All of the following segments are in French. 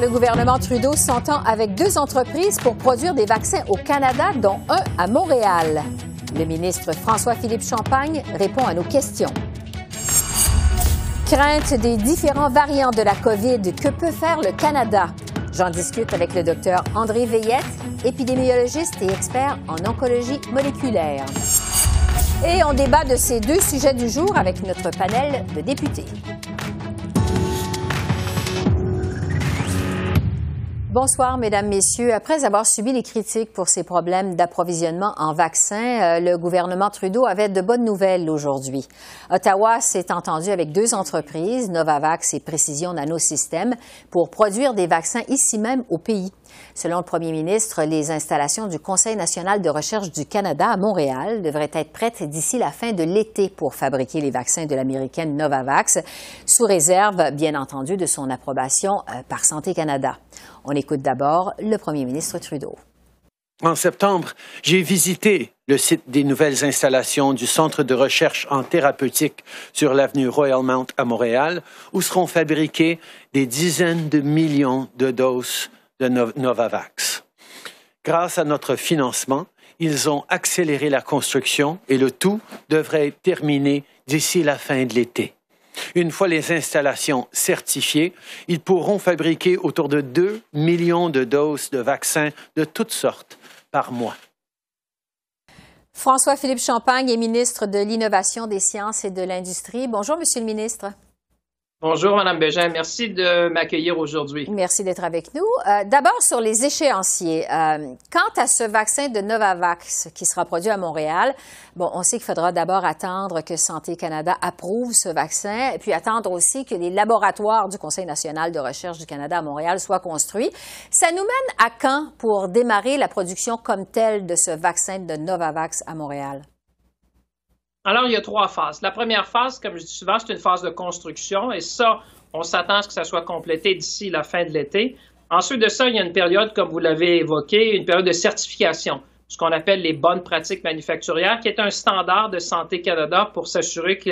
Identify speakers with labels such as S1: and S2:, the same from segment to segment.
S1: Le gouvernement Trudeau s'entend avec deux entreprises pour produire des vaccins au Canada, dont un à Montréal. Le ministre François-Philippe Champagne répond à nos questions. Crainte des différents variants de la COVID, que peut faire le Canada? J'en discute avec le docteur André Veillette, épidémiologiste et expert en oncologie moléculaire. Et on débat de ces deux sujets du jour avec notre panel de députés. Bonsoir, Mesdames, Messieurs. Après avoir subi les critiques pour ses problèmes d'approvisionnement en vaccins, euh, le gouvernement Trudeau avait de bonnes nouvelles aujourd'hui. Ottawa s'est entendu avec deux entreprises, Novavax et Précision Nanosystème, pour produire des vaccins ici même au pays. Selon le premier ministre, les installations du Conseil national de recherche du Canada à Montréal devraient être prêtes d'ici la fin de l'été pour fabriquer les vaccins de l'américaine Novavax, sous réserve, bien entendu, de son approbation euh, par Santé Canada. On écoute d'abord le premier ministre Trudeau.
S2: En septembre, j'ai visité le site des nouvelles installations du Centre de recherche en thérapeutique sur l'avenue Royal Mount à Montréal, où seront fabriquées des dizaines de millions de doses de Novavax. Grâce à notre financement, ils ont accéléré la construction et le tout devrait être terminé d'ici la fin de l'été. Une fois les installations certifiées, ils pourront fabriquer autour de 2 millions de doses de vaccins de toutes sortes par mois.
S1: François-Philippe Champagne est ministre de l'Innovation, des sciences et de l'Industrie. Bonjour, Monsieur le ministre.
S3: Bonjour, Madame Bégin. Merci de m'accueillir aujourd'hui.
S1: Merci d'être avec nous. Euh, d'abord, sur les échéanciers. Euh, quant à ce vaccin de Novavax qui sera produit à Montréal, bon, on sait qu'il faudra d'abord attendre que Santé Canada approuve ce vaccin, et puis attendre aussi que les laboratoires du Conseil national de recherche du Canada à Montréal soient construits. Ça nous mène à quand pour démarrer la production comme telle de ce vaccin de Novavax à Montréal?
S3: Alors, il y a trois phases. La première phase, comme je dis souvent, c'est une phase de construction et ça, on s'attend à ce que ça soit complété d'ici la fin de l'été. Ensuite de ça, il y a une période, comme vous l'avez évoqué, une période de certification, ce qu'on appelle les bonnes pratiques manufacturières, qui est un standard de Santé Canada pour s'assurer que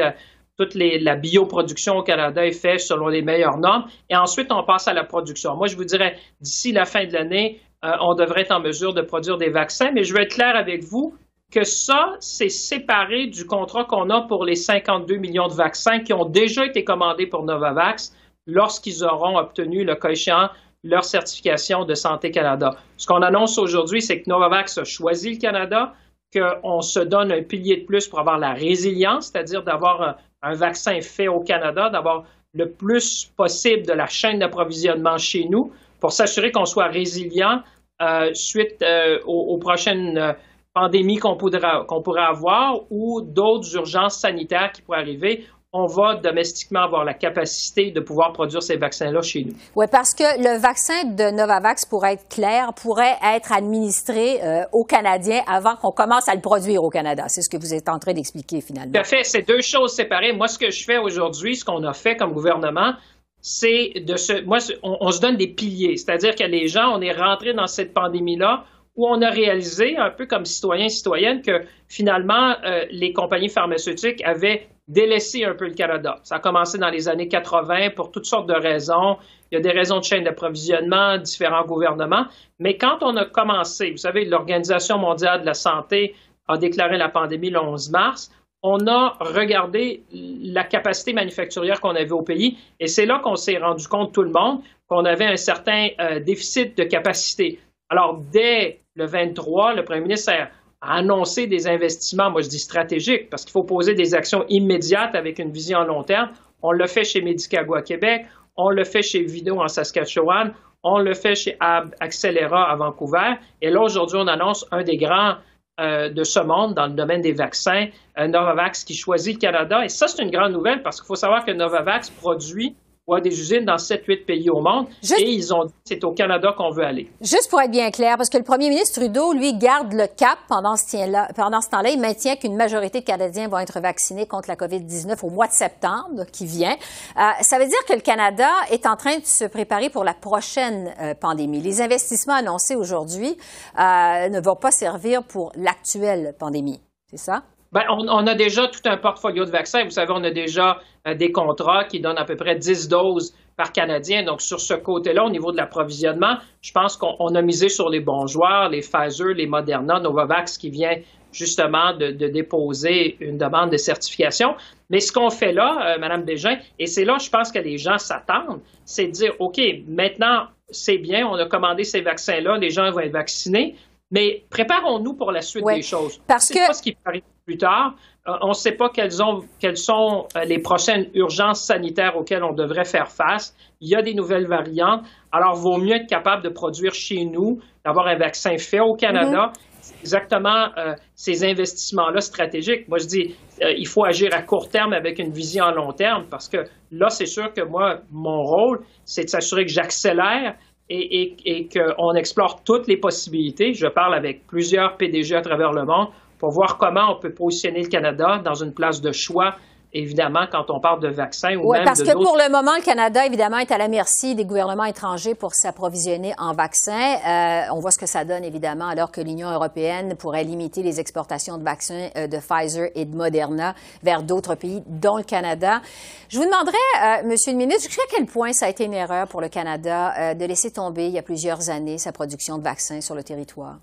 S3: toute la bioproduction au Canada est faite selon les meilleures normes. Et ensuite, on passe à la production. Moi, je vous dirais, d'ici la fin de l'année, euh, on devrait être en mesure de produire des vaccins, mais je vais être clair avec vous, que ça, c'est séparé du contrat qu'on a pour les 52 millions de vaccins qui ont déjà été commandés pour Novavax lorsqu'ils auront obtenu, le cas leur certification de Santé Canada. Ce qu'on annonce aujourd'hui, c'est que Novavax a choisi le Canada, qu'on se donne un pilier de plus pour avoir la résilience, c'est-à-dire d'avoir un, vaccin fait au Canada, d'avoir le plus possible de la chaîne d'approvisionnement chez nous pour s'assurer qu'on soit résilient euh, suite euh, aux, prochaines euh, pandémie qu'on pourrait, avoir ou d'autres urgences sanitaires qui pourraient arriver, on va domestiquement avoir la capacité de pouvoir produire ces vaccins-là chez nous.
S1: Oui, parce que le vaccin de Novavax, pour être clair, pourrait être administré euh, aux Canadiens avant qu'on commence à le produire au Canada. C'est ce que vous êtes en train d'expliquer finalement.
S3: Tout à fait. C'est deux choses séparées. Moi, ce que je fais aujourd'hui, ce qu'on a fait comme gouvernement, c'est de se. Moi, on, on se donne des piliers. C'est-à-dire que les gens, on est rentré dans cette pandémie-là où on a réalisé, un peu comme citoyens et citoyennes, que finalement, euh, les compagnies pharmaceutiques avaient délaissé un peu le Canada. Ça a commencé dans les années 80 pour toutes sortes de raisons. Il y a des raisons de chaîne d'approvisionnement, différents gouvernements. Mais quand on a commencé, vous savez, l'Organisation mondiale de la santé a déclaré la pandémie le 11 mars, on a regardé la capacité manufacturière qu'on avait au pays et c'est là qu'on s'est rendu compte, tout le monde, qu'on avait un certain euh, déficit de capacité. Alors, dès le 23, le premier ministre a annoncé des investissements, moi je dis stratégiques, parce qu'il faut poser des actions immédiates avec une vision à long terme. On le fait chez Medicago à Québec, on le fait chez Vido en Saskatchewan, on le fait chez Accelera à Vancouver. Et là, aujourd'hui, on annonce un des grands euh, de ce monde dans le domaine des vaccins, euh, Novavax qui choisit le Canada. Et ça, c'est une grande nouvelle parce qu'il faut savoir que Novavax produit des usines dans 7-8 pays au monde. Et ils ont dit c'est au Canada qu'on veut aller.
S1: Juste pour être bien clair, parce que le premier ministre Trudeau, lui, garde le cap pendant ce, pendant ce temps-là. Il maintient qu'une majorité de Canadiens vont être vaccinés contre la COVID-19 au mois de septembre qui vient. Euh, ça veut dire que le Canada est en train de se préparer pour la prochaine euh, pandémie. Les investissements annoncés aujourd'hui euh, ne vont pas servir pour l'actuelle pandémie. C'est ça?
S3: Ben, on, a déjà tout un portfolio de vaccins. Vous savez, on a déjà euh, des contrats qui donnent à peu près 10 doses par Canadien. Donc, sur ce côté-là, au niveau de l'approvisionnement, je pense qu'on a misé sur les bons joueurs, les Pfizer, les Moderna, Novavax qui vient justement de, déposer une demande de certification. Mais ce qu'on fait là, euh, Madame Bégin, et c'est là, je pense que les gens s'attendent, c'est de dire, OK, maintenant, c'est bien, on a commandé ces vaccins-là, les gens vont être vaccinés, mais préparons-nous pour la suite des choses.
S1: Parce que...
S3: Pas ce qui arrive plus tard. Euh, on ne sait pas quelles, ont, quelles sont euh, les prochaines urgences sanitaires auxquelles on devrait faire face. Il y a des nouvelles variantes. Alors, vaut mieux être capable de produire chez nous, d'avoir un vaccin fait au Canada. Mm-hmm. exactement euh, ces investissements-là stratégiques. Moi, je dis, il faut agir à court terme avec une vision à long terme parce que là, c'est sûr que moi, mon rôle, c'est de s'assurer que j'accélère et, et qu'on explore toutes les possibilités. Je parle avec plusieurs PDG à travers le monde pour voir comment on peut positionner le Canada dans une place de choix évidemment, quand on parle de vaccins ou
S1: Oui, parce que pour le moment, le Canada, évidemment, est à la merci des gouvernements étrangers pour s'approvisionner en vaccins. Euh, on voit ce que ça donne, évidemment, alors que l'Union européenne pourrait limiter les exportations de vaccins euh, de Pfizer et de Moderna vers d'autres pays, dont le Canada. Je vous demanderais, euh, Monsieur le ministre, jusqu'à quel point ça a été une erreur pour le Canada de laisser tomber, il y a plusieurs années, sa production de vaccins sur le territoire?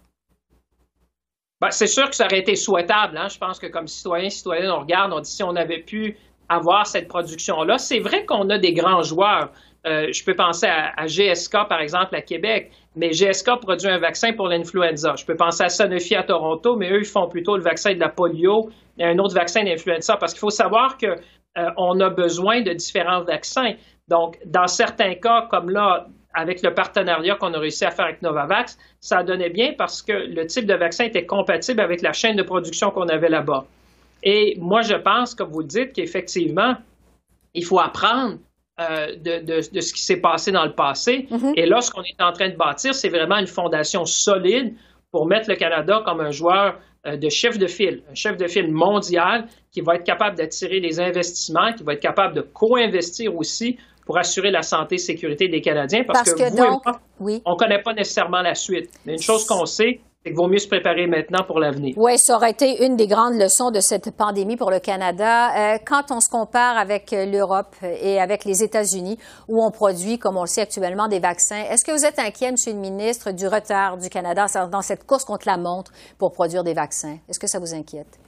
S3: Ben, c'est sûr que ça aurait été souhaitable. Hein. Je pense que comme citoyens, citoyennes, on regarde, on dit si on avait pu avoir cette production-là. C'est vrai qu'on a des grands joueurs. Euh, je peux penser à, GSK, par exemple, à Québec, mais GSK produit un vaccin pour l'influenza. Je peux penser à Sanofi à Toronto, mais eux, ils font plutôt le vaccin de la polio et un autre vaccin d'influenza, parce qu'il faut savoir qu'on euh, a besoin de différents vaccins. Donc, dans certains cas, comme là, avec le partenariat qu'on a réussi à faire avec Novavax, ça donnait bien parce que le type de vaccin était compatible avec la chaîne de production qu'on avait là-bas. Et moi, je pense, comme vous le dites, qu'effectivement, il faut apprendre euh, de, ce qui s'est passé dans le passé. Mm-hmm. Et là, ce qu'on est en train de bâtir, c'est vraiment une fondation solide pour mettre le Canada comme un joueur euh, de chef de file, un chef de file mondial qui va être capable d'attirer les investissements, qui va être capable de co-investir aussi pour assurer la santé et sécurité des Canadiens. Parce, que, vous oui. on ne connaît pas nécessairement la suite. Mais une chose qu'on sait, c'est qu'il vaut mieux se préparer maintenant pour l'avenir.
S1: Oui, ça aurait été une des grandes leçons de cette pandémie pour le Canada. Euh, quand on se compare avec l'Europe et avec les États-Unis, où on produit, comme on le sait actuellement, des vaccins, est-ce que vous êtes inquiet, Monsieur le ministre, du retard du Canada dans cette course contre la montre pour produire des vaccins? Est-ce que ça vous inquiète?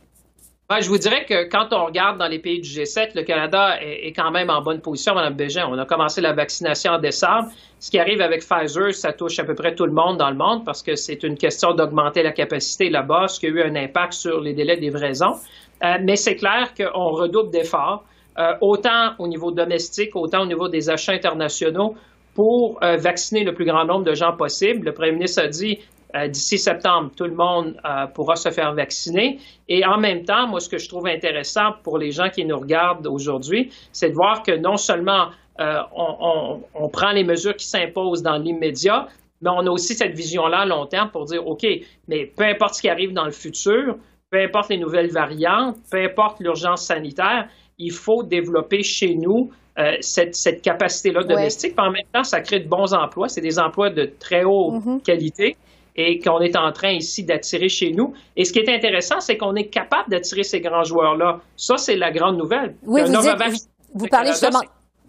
S3: Je vous dirais que quand on regarde dans les pays du G7, le Canada est, quand même en bonne position, Mme Bégin. On a commencé la vaccination en décembre. Ce qui arrive avec Pfizer, ça touche à peu près tout le monde dans le monde parce que c'est une question d'augmenter la capacité là-bas, ce qui a eu un impact sur les délais de livraison. Euh, mais c'est clair qu'on redouble d'efforts, euh, autant au niveau domestique, autant au niveau des achats internationaux pour euh, vacciner le plus grand nombre de gens possible. Le premier ministre a dit d'ici septembre, tout le monde euh, pourra se faire vacciner. Et en même temps, moi, ce que je trouve intéressant pour les gens qui nous regardent aujourd'hui, c'est de voir que non seulement euh, on, prend les mesures qui s'imposent dans l'immédiat, mais on a aussi cette vision-là à long terme pour dire, OK, mais peu importe ce qui arrive dans le futur, peu importe les nouvelles variantes, peu importe l'urgence sanitaire, il faut développer chez nous cette, capacité-là domestique. en même temps, ça crée de bons emplois. C'est des emplois de très haute mm-hmm. qualité et qu'on est en train ici d'attirer chez nous. Et ce qui est intéressant, c'est qu'on est capable d'attirer ces grands joueurs-là. Ça, c'est la grande nouvelle.
S1: Oui, vous, parlez justement...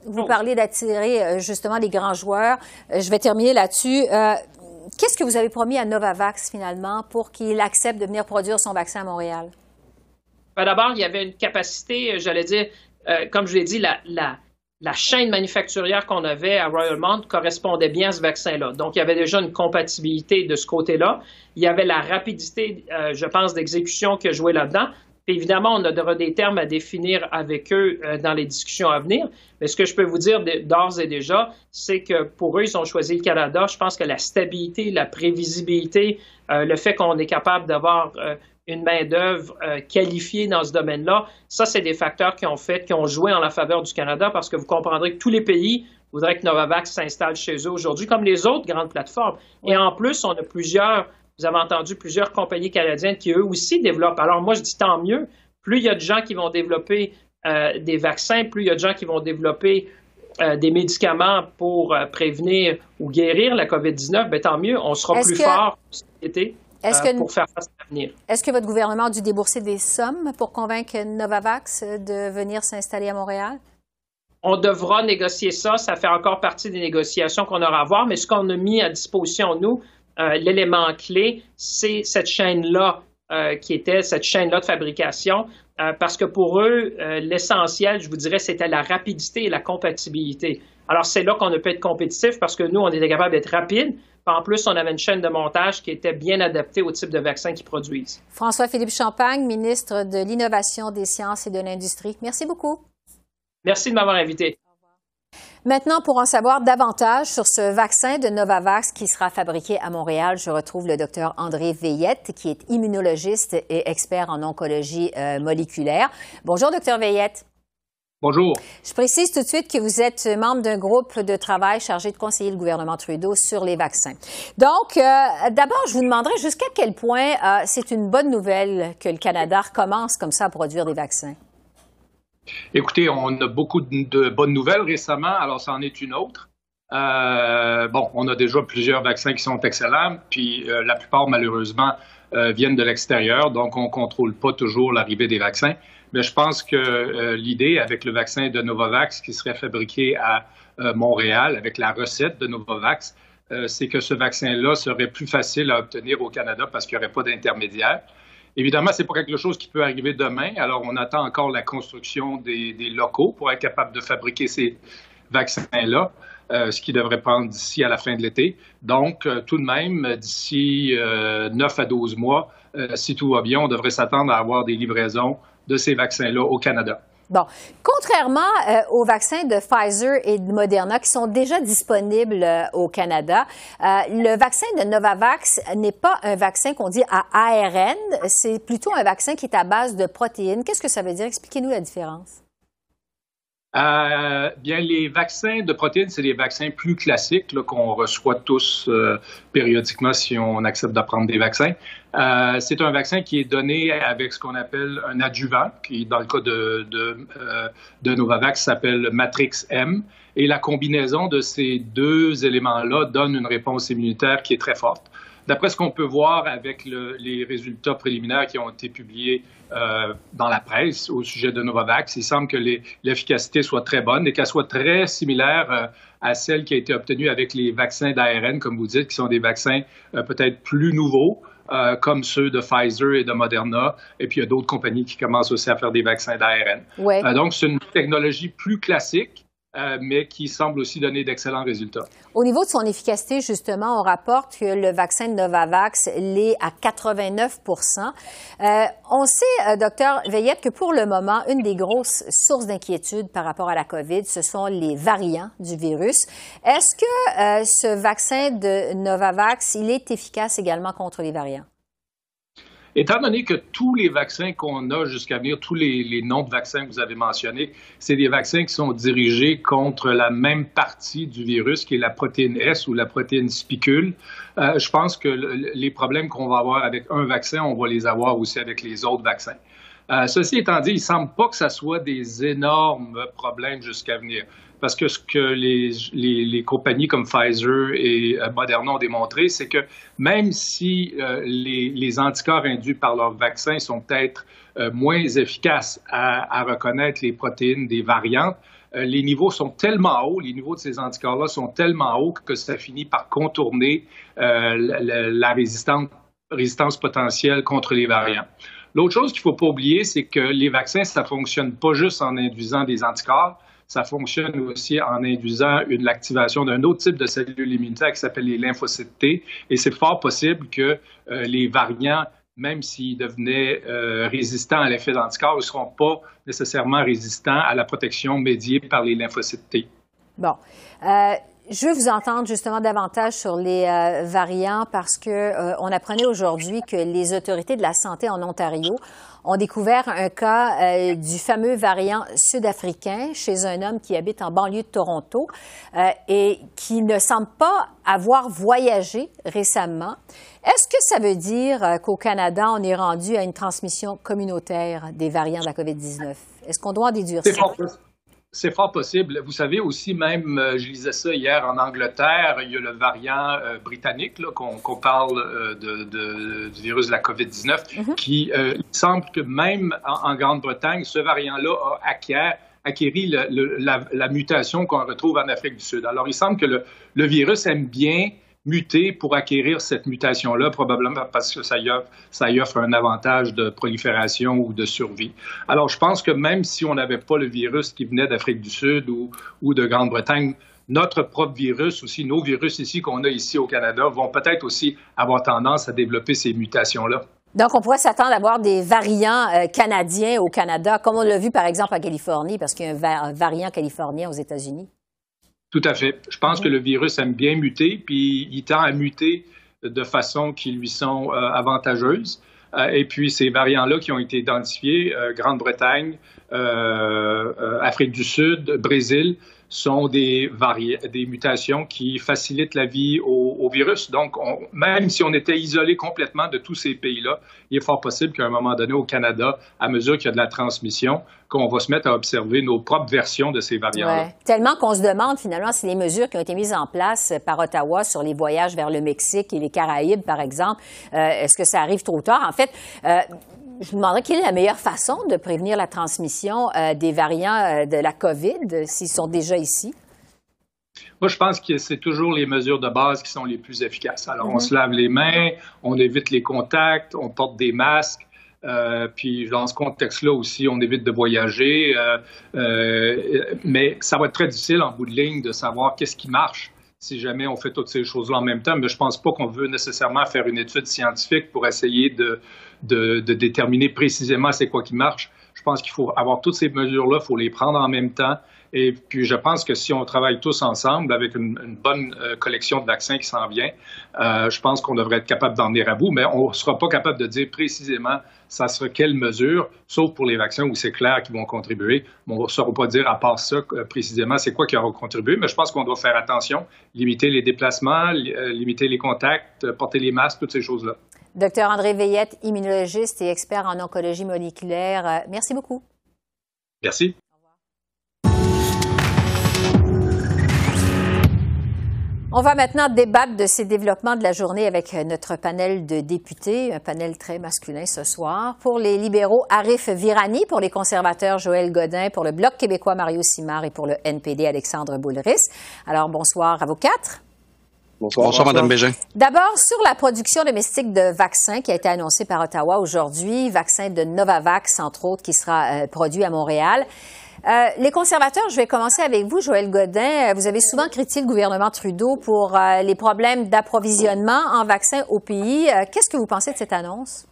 S1: Vous parlez d'attirer euh, justement les grands joueurs. Euh, je vais terminer là-dessus. Euh, qu'est-ce que vous avez promis à Novavax finalement pour qu'il accepte de venir produire son vaccin à Montréal?
S3: Ben, d'abord, il y avait une capacité, j'allais dire, comme je l'ai dit, la, la, la chaîne manufacturière qu'on avait à Royal Mount correspondait bien à ce vaccin-là. Donc, il y avait déjà une compatibilité de ce côté-là. Il y avait la rapidité, euh, je pense, d'exécution qui a joué là-dedans. Évidemment, on aura des termes à définir avec eux euh, dans les discussions à venir. Mais ce que je peux vous dire d'ores et déjà, c'est que pour eux, ils ont choisi le Canada. Je pense que la stabilité, la prévisibilité, euh, le fait qu'on est capable d'avoir une main-d'œuvre euh, qualifiée dans ce domaine-là. Ça, c'est des facteurs qui ont fait, qui ont joué en la faveur du Canada parce que vous comprendrez que tous les pays voudraient que Novavax s'installe chez eux aujourd'hui, comme les autres grandes plateformes. Et en plus, on a plusieurs, vous avez entendu plusieurs compagnies canadiennes qui eux aussi développent. Alors moi, je dis tant mieux. Plus il y a de gens qui vont développer euh, des vaccins, plus il y a de gens qui vont développer euh, des médicaments pour prévenir ou guérir la COVID-19, ben, tant mieux, on sera plus fort en Euh, pour faire face à l'avenir.
S1: Est-ce que votre gouvernement a dû débourser des sommes pour convaincre Novavax de venir s'installer à Montréal?
S3: On devra négocier ça. Ça fait encore partie des négociations qu'on aura à voir. Mais ce qu'on a mis à disposition, nous, euh, l'élément clé, c'est cette chaîne-là euh, qui était cette chaîne-là de fabrication. parce que pour eux, l'essentiel, je vous dirais, c'était la rapidité et la compatibilité. Alors, c'est là qu'on a pu être compétitif parce que nous, on était capable d'être rapide, en plus, on avait une chaîne de montage qui était bien adaptée au type de vaccin qu'ils produisent.
S1: François-Philippe Champagne, ministre de l'Innovation, des Sciences et de l'Industrie. Merci beaucoup.
S3: Merci de m'avoir invité.
S1: Maintenant, pour en savoir davantage sur ce vaccin de Novavax qui sera fabriqué à Montréal, je retrouve le docteur André Veillette, qui est immunologiste et expert en oncologie euh, moléculaire. Bonjour, docteur Veillette.
S4: Bonjour.
S1: Je précise tout de suite que vous êtes membre d'un groupe de travail chargé de conseiller le gouvernement Trudeau sur les vaccins. Donc, euh, d'abord, je vous demanderai jusqu'à quel point euh, c'est une bonne nouvelle que le Canada recommence comme ça à produire des vaccins.
S4: Écoutez, on a beaucoup de bonnes nouvelles récemment, alors ça en est une autre. Euh, bon, on a déjà plusieurs vaccins qui sont excellents, puis la plupart, malheureusement, viennent de l'extérieur, donc on ne contrôle pas toujours l'arrivée des vaccins. Mais je pense que euh, l'idée avec le vaccin de Novavax qui serait fabriqué à euh, Montréal avec la recette de Novavax, euh, c'est que ce vaccin-là serait plus facile à obtenir au Canada parce qu'il n'y aurait pas d'intermédiaire. Évidemment, ce n'est pas quelque chose qui peut arriver demain. Alors, on attend encore la construction des, locaux pour être capable de fabriquer ces vaccins-là, ce qui devrait prendre d'ici à la fin de l'été. Donc, tout de même, d'ici 9 à 12 mois, si tout va bien, on devrait s'attendre à avoir des livraisons de ces vaccins-là au Canada.
S1: Bon, contrairement euh, aux vaccins de Pfizer et de Moderna qui sont déjà disponibles euh, au Canada, euh, le vaccin de Novavax n'est pas un vaccin qu'on dit à ARN, c'est plutôt un vaccin qui est à base de protéines. Qu'est-ce que ça veut dire? Expliquez-nous la différence.
S4: Euh, bien, les vaccins de protéines, c'est des vaccins plus classiques qu'on reçoit tous euh, périodiquement si on accepte d'apprendre des vaccins. Euh, c'est un vaccin qui est donné avec ce qu'on appelle un adjuvant, qui, dans le cas de, de, de Novavax, s'appelle Matrix M. Et la combinaison de ces deux éléments-là donne une réponse immunitaire qui est très forte. D'après ce qu'on peut voir avec les résultats préliminaires qui ont été publiés euh, dans la presse au sujet de Novavax, il semble que l'efficacité soit très bonne et qu'elle soit très similaire euh, à celle qui a été obtenue avec les vaccins d'ARN, comme vous dites, qui sont des vaccins euh, peut-être plus nouveaux. comme ceux de Pfizer et de Moderna. Et puis, il y a d'autres compagnies qui commencent aussi à faire des vaccins d'ARN. donc, c'est une technologie plus classique euh, mais qui semble aussi donner d'excellents résultats.
S1: Au niveau de son efficacité, justement, on rapporte que le vaccin de Novavax l'est à 89% euh, On sait, euh, docteur Veillette, que pour le moment, une des grosses sources d'inquiétude par rapport à la COVID, ce sont les variants du virus. Est-ce que ce vaccin de Novavax, il est efficace également contre les variants?
S4: Étant donné que tous les vaccins qu'on a jusqu'à venir, tous les, noms de vaccins que vous avez mentionnés, c'est des vaccins qui sont dirigés contre la même partie du virus, qui est la protéine S ou la protéine spicule. Euh, je pense que les problèmes qu'on va avoir avec un vaccin, on va les avoir aussi avec les autres vaccins. Euh, ceci étant dit, il ne semble pas que ce soit des énormes problèmes jusqu'à venir parce que ce que les, compagnies comme Pfizer et euh, Moderna ont démontré, c'est que même si euh, les, anticorps induits par leur vaccin sont peut-être euh, moins efficaces à, reconnaître les protéines des variantes, les niveaux sont tellement hauts, les niveaux de ces anticorps-là sont tellement hauts que ça finit par contourner la, la résistance, résistance potentielle contre les variants. L'autre chose qu'il ne faut pas oublier, c'est que les vaccins, ça ne fonctionne pas juste en induisant des anticorps, ça fonctionne aussi en induisant l'activation d'un autre type de cellules immunitaires qui s'appelle les lymphocytes T. Et c'est fort possible que euh, les variants, même s'ils devenaient euh, résistants à l'effet d'anticorps, ne seront pas nécessairement résistants à la protection médiée par les lymphocytes T.
S1: Bon. Euh, je veux vous entendre justement davantage sur les variants parce que on apprenait aujourd'hui que les autorités de la santé en Ontario ont découvert un cas euh, du fameux variant sud-africain chez un homme qui habite en banlieue de Toronto et qui ne semble pas avoir voyagé récemment. Est-ce que ça veut dire qu'au Canada, on est rendu à une transmission communautaire des variants de la COVID-19? Est-ce qu'on doit en déduire ça?
S4: C'est fort possible. Vous savez aussi, même, euh, je lisais ça hier en Angleterre, il y a le variant euh, britannique, qu'on parle euh, de, du virus de la COVID-19, mhm. qui il semble que même en, Grande-Bretagne, ce variant-là a acquis la, mutation qu'on retrouve en Afrique du Sud. Alors, il semble que le, le virus aime bien muter pour acquérir cette mutation-là, probablement parce que ça y, offre, un avantage de prolifération ou de survie. Alors, je pense que même si on n'avait pas le virus qui venait d'Afrique du Sud ou, ou de Grande-Bretagne, notre propre virus aussi, nos virus ici qu'on a ici au Canada vont peut-être aussi avoir tendance à développer ces mutations-là.
S1: Donc, on pourrait s'attendre à avoir des variants euh, canadiens au Canada, comme on l'a vu par exemple en Californie, parce qu'il y a un variant californien aux États-Unis.
S4: Tout à fait. Je pense que le virus aime bien muter, puis il tend à muter de façon qui lui sont euh, avantageuses. Euh, et puis ces variants-là qui ont été identifiés, euh, Grande-Bretagne, Afrique du Sud, Brésil, sont des, des mutations qui facilitent la vie au, virus. Donc, même si on était isolé complètement de tous ces pays-là, il est fort possible qu'à un moment donné, au Canada, à mesure qu'il y a de la transmission, qu'on va se mettre à observer nos propres versions de ces variants-là.
S1: Tellement qu'on se demande finalement si les mesures qui ont été mises en place par Ottawa sur les voyages vers le Mexique et les Caraïbes, par exemple, euh, est-ce que ça arrive trop tard? En fait, euh, je vous demanderais quelle est la meilleure façon de prévenir la transmission euh, des variants euh, de la COVID s'ils sont déjà ici?
S4: Moi, je pense que c'est toujours les mesures de base qui sont les plus efficaces. Alors, on mhm. se lave les mains, on évite les contacts, on porte des masques. Euh, puis dans ce contexte-là aussi, on évite de voyager. mais ça va être très difficile en bout de ligne de savoir qu'est-ce qui marche si jamais on fait toutes ces choses-là en même temps. Mais je ne pense pas qu'on veut nécessairement faire une étude scientifique pour essayer de, de, déterminer précisément c'est quoi qui marche. Je pense qu'il faut avoir toutes ces mesures-là, il faut les prendre en même temps. Et puis, je pense que si on travaille tous ensemble avec une, bonne euh, collection de vaccins qui s'en vient, euh, je pense qu'on devrait être capable d'en venir à bout, mais on ne sera pas capable de dire précisément ça sera quelle mesure, sauf pour les vaccins où c'est clair qu'ils vont contribuer. on ne saura pas dire à part ça euh, précisément c'est quoi qui aura contribué, mais je pense qu'on doit faire attention, limiter les déplacements, limiter les contacts, porter les masques, toutes ces choses-là.
S1: Docteur André Veillette, immunologiste et expert en oncologie moléculaire, merci beaucoup.
S4: Merci.
S1: On va maintenant débattre de ces développements de la journée avec notre panel de députés, un panel très masculin ce soir. Pour les libéraux, Arif Virani, pour les conservateurs, Joël Godin, pour le Bloc québécois, Mario Simard et pour le NPD, Alexandre Boulris. Alors, bonsoir à vous quatre.
S5: Bonsoir, Bonsoir Mme Bégin.
S1: D'abord, sur la production domestique de vaccins qui a été annoncée par Ottawa aujourd'hui, vaccin de Novavax, entre autres, qui sera euh, produit à Montréal. Euh, les conservateurs, je vais commencer avec vous, Joël Godin. Euh, vous avez souvent critiqué le gouvernement Trudeau pour les problèmes d'approvisionnement en vaccins au pays. Qu'est-ce que vous pensez de cette annonce?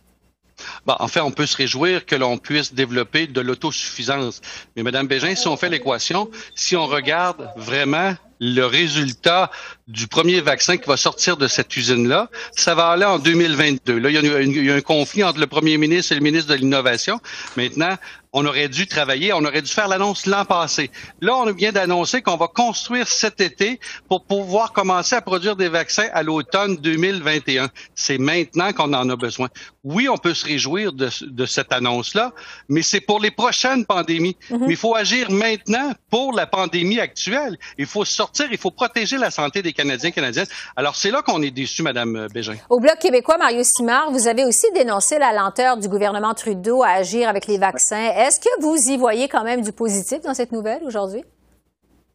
S5: Bon, en fait, on peut se réjouir que l'on puisse développer de l'autosuffisance. Mais Mme Bégin, si on fait l'équation, si on regarde vraiment le résultat du premier vaccin qui va sortir de cette usine-là, ça va aller en 2022. Là, il y, a un conflit entre le premier ministre et le ministre de l'Innovation. Maintenant, on aurait dû travailler, on aurait dû faire l'annonce l'an passé. Là, on vient d'annoncer qu'on va construire cet été pour pouvoir commencer à produire des vaccins à l'automne 2021. C'est maintenant qu'on en a besoin. Oui, on peut se réjouir de, cette annonce-là, mais c'est pour les prochaines pandémies. Mm-hmm. Mais il faut agir maintenant pour la pandémie actuelle. Il faut sortir, il faut protéger la santé des Canadiens, Canadiennes. Alors, c'est là qu'on est déçu, Madame Bégin.
S1: Au Bloc québécois, Mario Simard, vous avez aussi dénoncé la lenteur du gouvernement Trudeau à agir avec les vaccins. Est-ce que vous y voyez quand même du positif dans cette nouvelle aujourd'hui?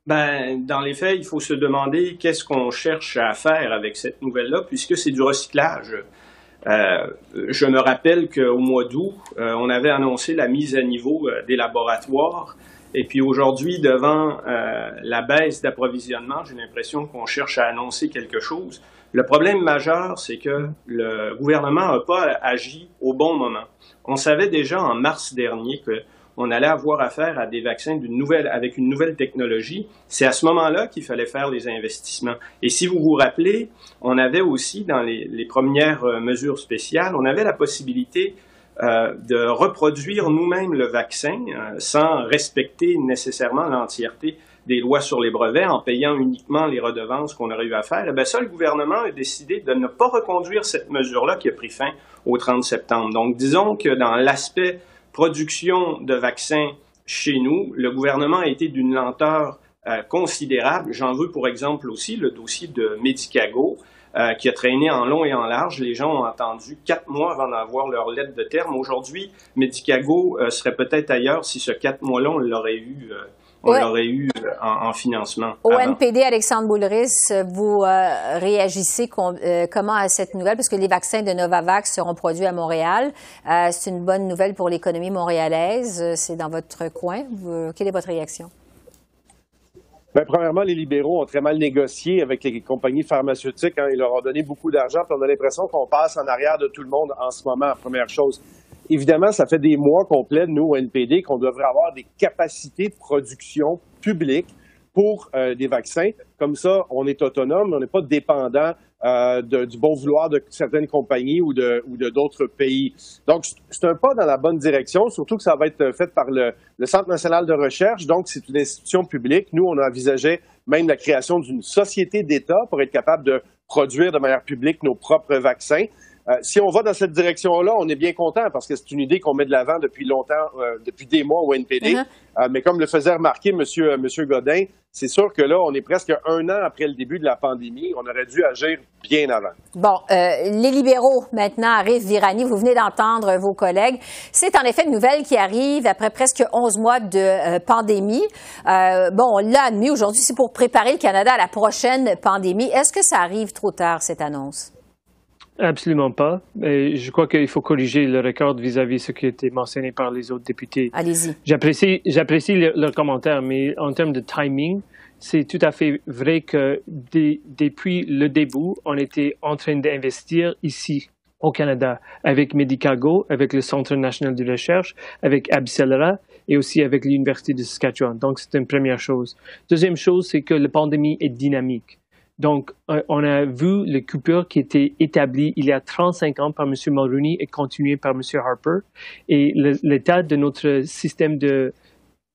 S6: Ben, dans les faits, il faut se demander qu'est-ce qu'on cherche à faire avec cette nouvelle-là, puisque c'est du recyclage. Euh, je me rappelle qu'au mois d'août, euh, on avait annoncé la mise à niveau euh, des laboratoires et puis aujourd'hui, devant euh, la baisse d'approvisionnement, j'ai l'impression qu'on cherche à annoncer quelque chose. Le problème majeur, c'est que le gouvernement n'a pas agi au bon moment. On savait déjà en mars dernier on allait avoir affaire à des vaccins nouvelle, avec une nouvelle technologie. C'est à ce moment-là qu'il fallait faire les investissements. Et si vous vous rappelez, on avait aussi dans les, les premières euh, mesures spéciales, on avait la possibilité euh, de reproduire nous-mêmes le vaccin euh, sans respecter nécessairement l'entièreté des lois sur les brevets en payant uniquement les redevances qu'on aurait eu à faire, eh bien, ça, le gouvernement a décidé de ne pas reconduire cette mesure-là qui a pris fin au 30 septembre. Donc, disons que dans l'aspect production de vaccins chez nous, le gouvernement a été d'une lenteur euh, considérable. J'en veux pour exemple aussi le dossier de Medicago, euh, qui a traîné en long et en large. Les gens ont attendu quatre mois avant d'avoir leur lettre de terme. Aujourd'hui, Medicago euh, serait peut-être ailleurs si ce quatre mois-là, on l'aurait eu on l'aurait eu euh, en, financement.
S1: Au NPD, Alexandre Boulris, vous euh, réagissez euh, comment à cette nouvelle? Parce que les vaccins de Novavax seront produits à Montréal. c'est une bonne nouvelle pour l'économie montréalaise. C'est dans votre coin. quelle est votre réaction?
S7: Bien, premièrement, les libéraux ont très mal négocié avec les compagnies pharmaceutiques. Hein. Ils leur ont donné beaucoup d'argent. on a l'impression qu'on passe en arrière de tout le monde en ce moment, première chose. Évidemment, ça fait des mois qu'on plaide, nous, au NPD, qu'on devrait avoir des capacités de production publiques pour euh, des vaccins. Comme ça, on est autonome, on n'est pas dépendant euh, du bon vouloir de certaines compagnies ou de ou d'autres pays. Donc, c'est un pas dans la bonne direction, surtout que ça va être fait par le, le Centre national de recherche. Donc, c'est une institution publique. Nous, on envisageait même la création d'une société d'État pour être capable de produire de manière publique nos propres vaccins. Euh, si on va dans cette direction-là, on est bien content parce que c'est une idée qu'on met de l'avant depuis longtemps, euh, depuis des mois au NPD. Uh-huh. Euh, mais comme le faisait remarquer M. Monsieur, monsieur Godin, c'est sûr que là, on est presque un an après le début de la pandémie. On aurait dû agir bien avant.
S1: Bon, les libéraux maintenant arrivent Virani. Vous venez d'entendre vos collègues. C'est en effet une nouvelle qui arrive après presque 11 mois de pandémie. bon, on l'a admis aujourd'hui, c'est pour préparer le Canada à la prochaine pandémie. Est-ce que ça arrive trop tard, cette annonce?
S8: Absolument pas. Et je crois qu'il faut corriger le record vis-à-vis de ce qui a été mentionné par les autres députés.
S1: Allez-y.
S8: J'apprécie, j'apprécie leur commentaire, mais en termes de timing, c'est tout à fait vrai que depuis le début, on était en train d'investir ici au Canada avec Medicago, avec le Centre national de recherche, avec Abcelera et aussi avec l'Université de Saskatchewan. Donc, c'est une première chose. Deuxième chose, c'est que la pandémie est dynamique. Donc, euh, on a vu les coupures qui étaient établies il y a 35 ans par M. Mulroney et continuées par M. Harper. Et l'état de notre système de,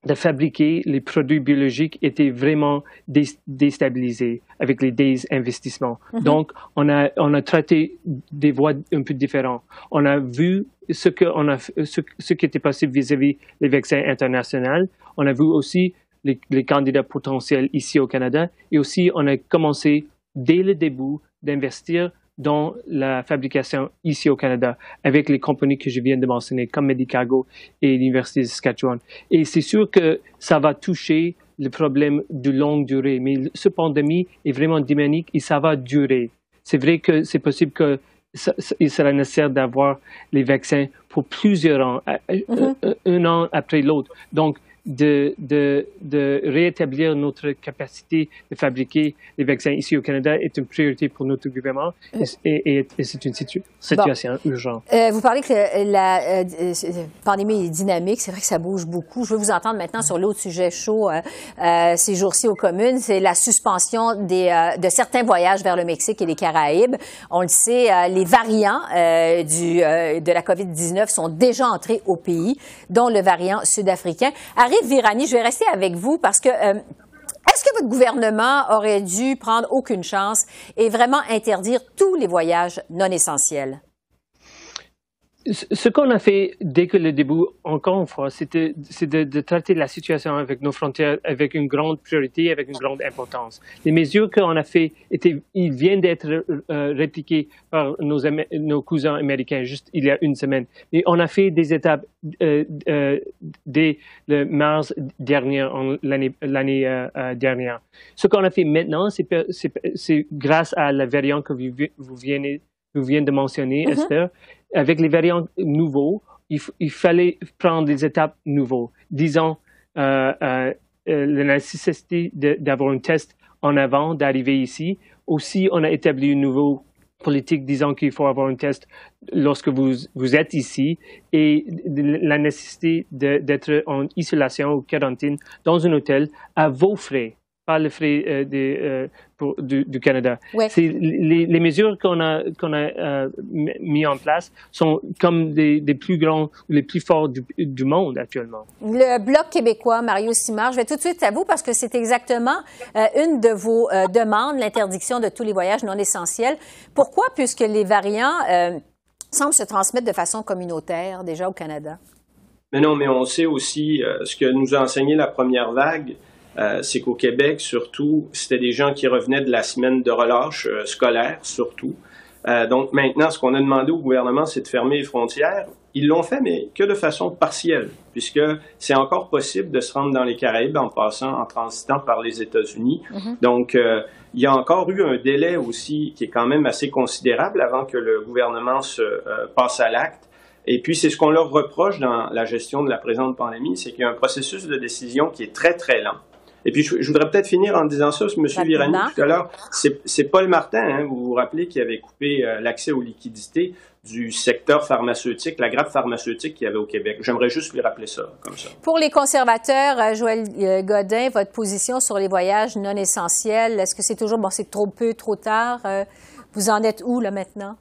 S8: de fabriquer les produits biologiques était vraiment déstabilisé avec les désinvestissements. Mm-hmm. Donc, on a, on a traité des voies un peu différentes. On a vu ce, que on a, ce, ce qui était possible vis-à-vis des vaccins internationaux. On a vu aussi les, candidats potentiels ici au Canada. Et aussi, on a commencé dès le début d'investir dans la fabrication ici au Canada avec les compagnies que je viens de mentionner, comme Medicago et l'Université de Saskatchewan. Et c'est sûr que ça va toucher le problème de longue durée, mais ce pandémie est vraiment dynamique et ça va durer. C'est vrai que c'est possible que il sera nécessaire d'avoir les vaccins pour plusieurs ans, mm-hmm. un an après l'autre. Donc, de, de, de, rétablir notre capacité de fabriquer les vaccins ici au Canada est une priorité pour notre gouvernement et, et, c'est une situation urgente.
S1: Euh, vous parlez que la euh, pandémie est dynamique, c'est vrai que ça bouge beaucoup. Je veux vous entendre maintenant sur l'autre sujet chaud euh, ces jours-ci aux communes, c'est la suspension des, de certains voyages vers le Mexique et les Caraïbes. On le sait, les variants du, de la COVID-19 sont déjà entrés au pays, dont le variant sud-africain. Virani, je vais rester avec vous parce que euh, est-ce que votre gouvernement aurait dû prendre aucune chance et vraiment interdire tous les voyages non essentiels?
S8: Ce qu'on a fait dès que le début, encore une fois, c'était de, de, traiter la situation avec nos frontières avec une grande priorité, avec une grande importance. Les mesures qu'on a fait ils viennent d'être euh, répliquées par nos, nos, cousins américains juste il y a une semaine. Mais on a fait des étapes euh, euh, dès le mars dernier, l'année euh, dernière. Ce qu'on a fait maintenant, c'est grâce à la variante que vous, vous venez vous venez de mentionner, mm-hmm. Esther, avec les variants nouveaux, il, fallait prendre des étapes nouveaux. Disons, euh, euh, euh la nécessité d'avoir un test en avant, d'arriver ici. Aussi, on a établi un nouveau politique disant qu'il faut avoir un test lorsque vous, vous êtes ici et la nécessité d'être en isolation ou quarantaine dans un hôtel à vos frais pas les frais euh, euh, pour, du, Canada. Les, les, mesures qu'on a, qu'on a euh, mis en place sont comme des, des, plus grands, les plus forts du, du, monde actuellement.
S1: Le Bloc québécois, Mario Simard, je vais tout de suite à vous parce que c'est exactement une de vos demandes, l'interdiction de tous les voyages non essentiels. Pourquoi? Puisque les variants semblent se transmettre de façon communautaire déjà au Canada.
S6: Mais non, mais on sait aussi ce que nous a enseigné la première vague euh, c'est qu'au Québec, surtout, c'était des gens qui revenaient de la semaine de relâche euh, scolaire, surtout. Euh, donc maintenant, ce qu'on a demandé au gouvernement, c'est de fermer les frontières. Ils l'ont fait, mais que de façon partielle, puisque c'est encore possible de se rendre dans les Caraïbes en passant, en transitant par les États-Unis. Mm-hmm. Donc, il y a encore eu un délai aussi qui est quand même assez considérable avant que le gouvernement se passe à l'acte. Et puis, c'est ce qu'on leur reproche dans la gestion de la présente pandémie, c'est qu'il y a un processus de décision qui est très, très lent. Et puis, je, voudrais peut-être finir en disant ça, M. Virani, tout à l'heure. C'est Paul Martin, hein, vous vous rappelez, qui avait coupé euh, l'accès aux liquidités du secteur pharmaceutique, la grappe pharmaceutique qu'il y avait au Québec. J'aimerais juste lui rappeler ça, comme ça.
S1: Pour les conservateurs, euh, Joël euh, Godin, votre position sur les voyages non essentiels, est-ce que c'est toujours, bon, c'est trop peu, trop tard? Vous en êtes où, là, maintenant?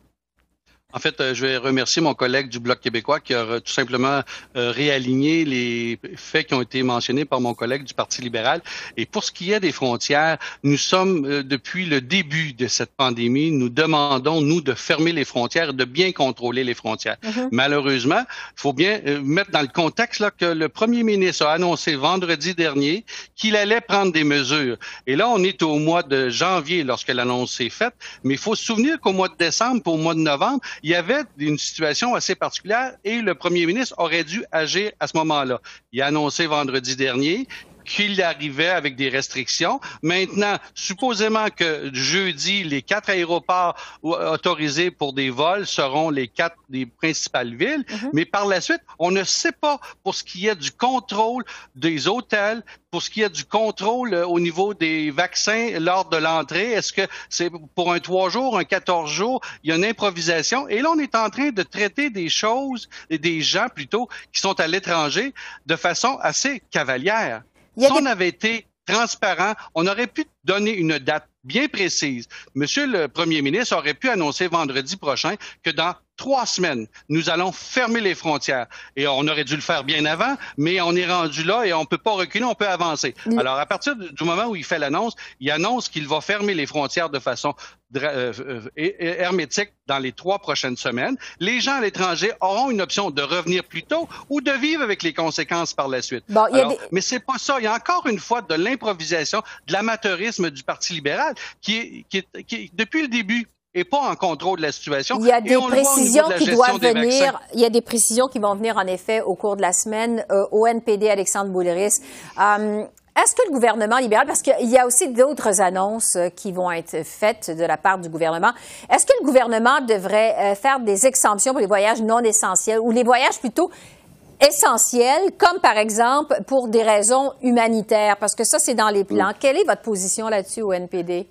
S5: En fait, euh, je vais remercier mon collègue du Bloc québécois qui a euh, tout simplement euh, réaligné les faits qui ont été mentionnés par mon collègue du Parti libéral. Et pour ce qui est des frontières, nous sommes, depuis le début de cette pandémie, nous demandons, nous, de fermer les frontières et de bien contrôler les frontières. Mm-hmm. Malheureusement, il faut bien mettre dans le contexte là, que le premier ministre a annoncé vendredi dernier qu'il allait prendre des mesures. Et là, on est au mois de janvier lorsque l'annonce est faite, mais il faut se souvenir qu'au mois de décembre, au mois de novembre, il y avait une situation assez particulière et le premier ministre aurait dû agir à ce moment-là. Il a annoncé vendredi dernier qu'il arrivait avec des restrictions. Maintenant, supposément que jeudi, les quatre aéroports autorisés pour des vols seront les quatre des principales villes, mhm. mais par la suite, on ne sait pas pour ce qui est du contrôle des hôtels, pour ce qui est du contrôle euh, au niveau des vaccins lors de l'entrée. Est-ce que c'est pour un trois jours, un quatorze jours? Il y a une improvisation. Et là, on est en train de traiter des choses, et des gens plutôt, qui sont à l'étranger de façon assez cavalière si on avait été transparent, on aurait pu donner une date bien précise. Monsieur le Premier ministre aurait pu annoncer vendredi prochain que dans trois semaines, nous allons fermer les frontières. Et on aurait dû le faire bien avant, mais on est rendu là et on ne peut pas reculer, on peut avancer. Alors, à partir du moment où il fait l'annonce, il annonce qu'il va fermer les frontières de façon euh, euh, hermétique dans les trois prochaines semaines. Les gens à l'étranger auront une option de revenir plus tôt ou de vivre avec les conséquences par la suite. Bon, Alors, Mais c'est pas ça. Il y a encore une fois de l'improvisation, de l'amateurisme du Parti libéral qui qui qui depuis le début, et pas en contrôle de la situation.
S1: Il y a des précisions qui doivent venir. Il y a des précisions qui vont venir en effet au cours de la semaine euh, au NPD Alexandre Bouliris. Euh, est-ce que le gouvernement libéral, parce qu'il y a aussi d'autres annonces euh, qui vont être faites de la part du gouvernement, est-ce que le gouvernement devrait faire des exemptions pour les voyages non essentiels ou les voyages plutôt essentiels, comme par exemple pour des raisons humanitaires, parce que ça, c'est dans les plans. Quelle est votre position là-dessus au NPD?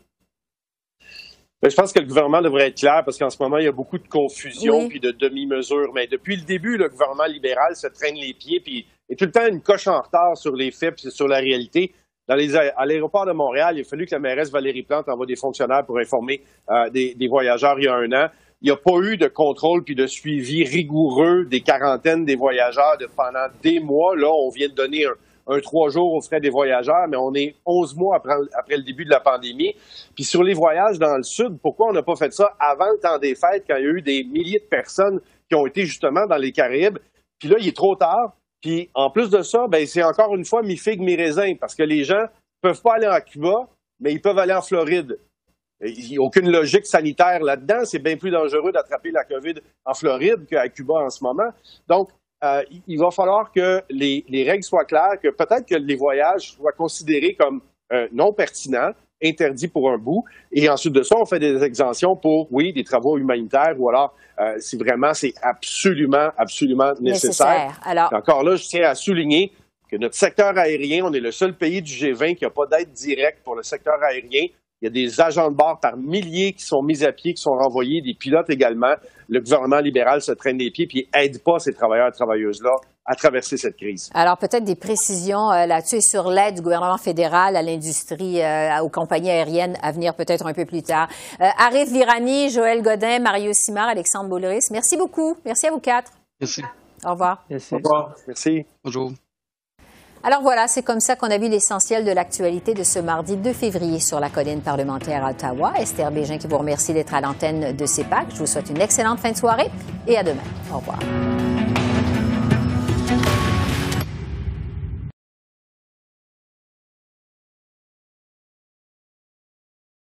S7: Ben, je pense que le gouvernement devrait être clair parce qu'en ce moment, il y a beaucoup de confusion puis de demi-mesures. Mais depuis le début, le gouvernement libéral se traîne les pieds puis est tout le temps une coche en retard sur les faits et sur la réalité. Dans les, à l'aéroport de Montréal, il a fallu que la mairesse Valérie Plante envoie des fonctionnaires pour informer euh, des, des, voyageurs il y a un an. Il n'y a pas eu de contrôle puis de suivi rigoureux des quarantaines des voyageurs de, pendant des mois. Là, on vient de donner un, un trois jours aux frais des voyageurs, mais on est 11 mois après, le début de la pandémie. Puis sur les voyages dans le sud, pourquoi on n'a pas fait ça avant le temps des fêtes, quand il y a eu des milliers de personnes qui ont été justement dans les Caraïbes? Puis là, il est trop tard. Puis en plus de ça, ben, c'est encore une fois mi figue mi raisin, parce que les gens peuvent pas aller en Cuba, mais ils peuvent aller en Floride. Il n'y a aucune logique sanitaire là-dedans. C'est bien plus dangereux d'attraper la COVID en Floride qu'à Cuba en ce moment. Donc, euh, il va falloir que les, règles soient claires, que peut-être que les voyages soient considérés comme euh, non pertinents, interdits pour un bout, et ensuite de ça, on fait des exemptions pour, oui, des travaux humanitaires, ou alors euh, si vraiment c'est absolument, absolument nécessaire. Alors... Encore là, je tiens à souligner que notre secteur aérien, on est le seul pays du G20 qui n'a pas d'aide directe pour le secteur aérien. Il y a des agents de bord par milliers qui sont mis à pied, qui sont renvoyés, des pilotes également. Le gouvernement libéral se traîne les pieds puis aide pas ces travailleurs et travailleuses-là à traverser cette crise.
S1: Alors peut-être des précisions euh, là-dessus sur l'aide du gouvernement fédéral à l'industrie, euh, aux compagnies aériennes à venir peut-être un peu plus tard. Euh, Arif Virani, Joël Godin, Mario Simard, Alexandre Boulris, merci beaucoup. Merci à vous quatre.
S5: Merci.
S1: Au revoir.
S8: Merci.
S7: Au revoir. Merci.
S5: Bonjour.
S1: Alors voilà, c'est comme ça qu'on a vu l'essentiel de l'actualité de ce mardi 2 février sur la colline parlementaire à Ottawa. Esther Bégin qui vous remercie d'être à l'antenne de CEPAC. Je vous souhaite une excellente fin de soirée et à demain. Au revoir.